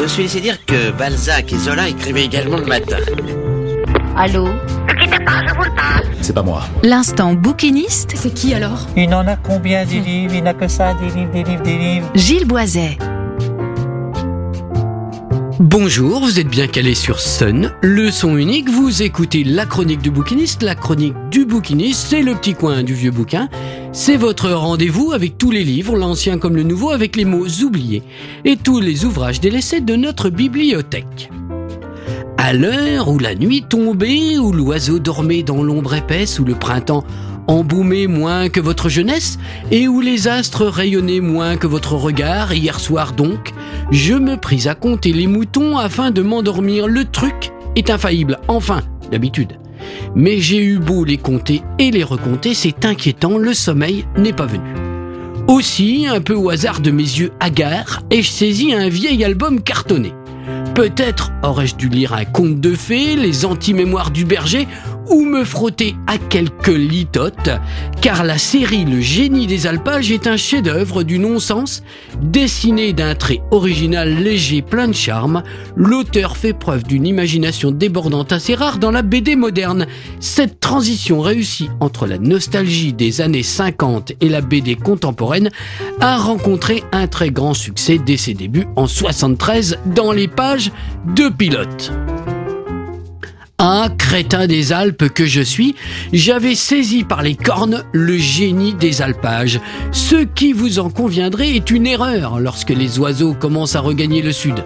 Je suis laissé dire que Balzac et Zola écrivaient également le matin. Allô C'est pas moi. L'instant bouquiniste, C'est qui alors? Il en a combien des livres? Il n'a que ça, des livres, des livres, des livres. Gilles Boiset. Bonjour, vous êtes bien calé sur Sun, le son unique, vous écoutez la chronique du bouquiniste, la chronique du bouquiniste, c'est le petit coin du vieux bouquin, c'est votre rendez-vous avec tous les livres, l'ancien comme le nouveau, avec les mots oubliés, et tous les ouvrages délaissés de notre bibliothèque. À l'heure où la nuit tombait, où l'oiseau dormait dans l'ombre épaisse, où le printemps embaumait moins que votre jeunesse, et où les astres rayonnaient moins que votre regard, hier soir donc, je me pris à compter les moutons afin de m'endormir. Le truc est infaillible, enfin, d'habitude. Mais j'ai eu beau les compter et les recompter, c'est inquiétant, le sommeil n'est pas venu. Aussi, un peu au hasard de mes yeux hagards, ai-je saisi un vieil album cartonné. Peut-être aurais-je dû lire un conte de fées, les anti-mémoires du berger, ou me frotter à quelques litotes, car la série Le génie des alpages est un chef-d'œuvre du non-sens, dessiné d'un trait original léger plein de charme. L'auteur fait preuve d'une imagination débordante assez rare dans la BD moderne. Cette transition réussie entre la nostalgie des années 50 et la BD contemporaine a rencontré un très grand succès dès ses débuts en 73 dans les pages de Pilote. Un crétin des Alpes que je suis, j'avais saisi par les cornes le génie des alpages. Ce qui vous en conviendrait est une erreur lorsque les oiseaux commencent à regagner le sud.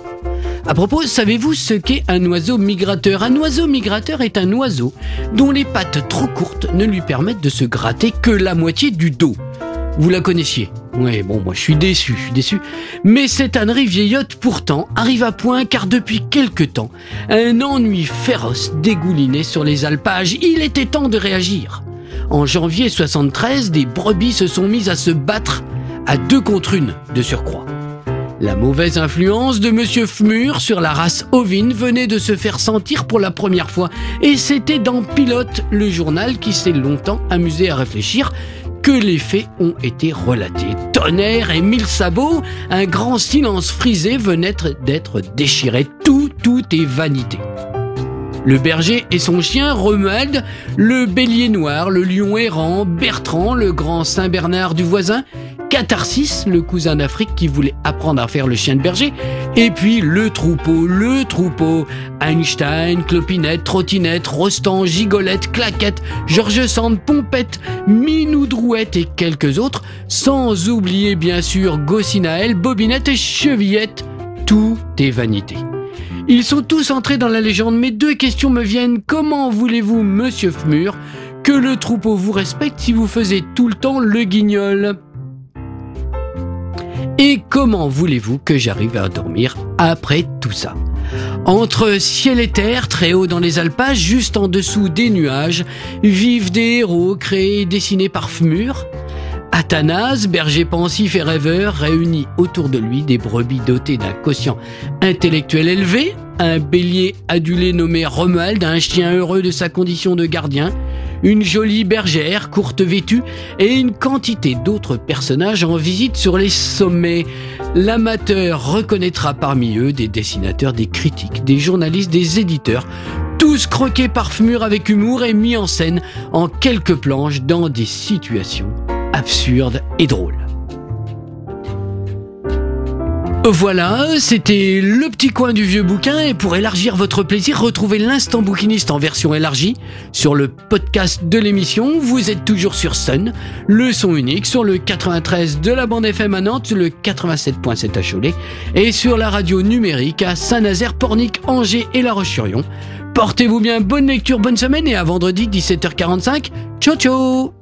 À propos, savez-vous ce qu'est un oiseau migrateur? Un oiseau migrateur est un oiseau dont les pattes trop courtes ne lui permettent de se gratter que la moitié du dos. Vous la connaissiez? Ouais, bon, moi je suis déçu, je suis déçu. Mais cette ânerie vieillotte pourtant arrive à point car depuis quelque temps, un ennui féroce dégoulinait sur les alpages. Il était temps de réagir. En janvier 73, des brebis se sont mises à se battre à deux contre une de surcroît. La mauvaise influence de Monsieur Fmur sur la race ovine venait de se faire sentir pour la première fois, et c'était dans Pilote, le journal qui s'est longtemps amusé à réfléchir, que les faits ont été relatés. Tonnerre et mille sabots, un grand silence frisé venait d'être déchiré. Tout, tout est vanité. Le berger et son chien Romuald, le bélier noir, le lion errant, Bertrand, le grand Saint-Bernard du voisin, Catharsis, le cousin d'Afrique qui voulait apprendre à faire le chien de berger, et puis le troupeau, le troupeau, Einstein, Clopinette, Trottinette, Rostand, Gigolette, Claquette, Georges Sand, Pompette, Minou Drouette et quelques autres, sans oublier bien sûr Gossinaël, Bobinette et Chevillette. Tout est vanité. Ils sont tous entrés dans la légende, mais deux questions me viennent. Comment voulez-vous, monsieur Fmur, que le troupeau vous respecte si vous faisiez tout le temps le guignol? Et comment voulez-vous que j'arrive à dormir après tout ça? Entre ciel et terre, très haut dans les alpages, juste en dessous des nuages, vivent des héros créés et dessinés par Fmur. Athanase, berger pensif et rêveur, réunit autour de lui des brebis dotées d'un quotient intellectuel élevé, un bélier adulé nommé Romuald, un chien heureux de sa condition de gardien, une jolie bergère courte vêtue et une quantité d'autres personnages en visite sur les sommets. L'amateur reconnaîtra parmi eux des dessinateurs, des critiques, des journalistes, des éditeurs, tous croqués par Fmur avec humour et mis en scène en quelques planches dans des situations absurdes et drôles. Voilà, c'était le petit coin du vieux bouquin et pour élargir votre plaisir, retrouvez l'instant bouquiniste en version élargie sur le podcast de l'émission. Vous êtes toujours sur Sun, le son unique sur le 93 de la bande FM à Nantes, le 87.7 à Cholet et sur la radio numérique à Saint-Nazaire, Pornic, Angers et La Roche-sur-Yon. Portez-vous bien, bonne lecture, bonne semaine et à vendredi 17h45. Ciao ciao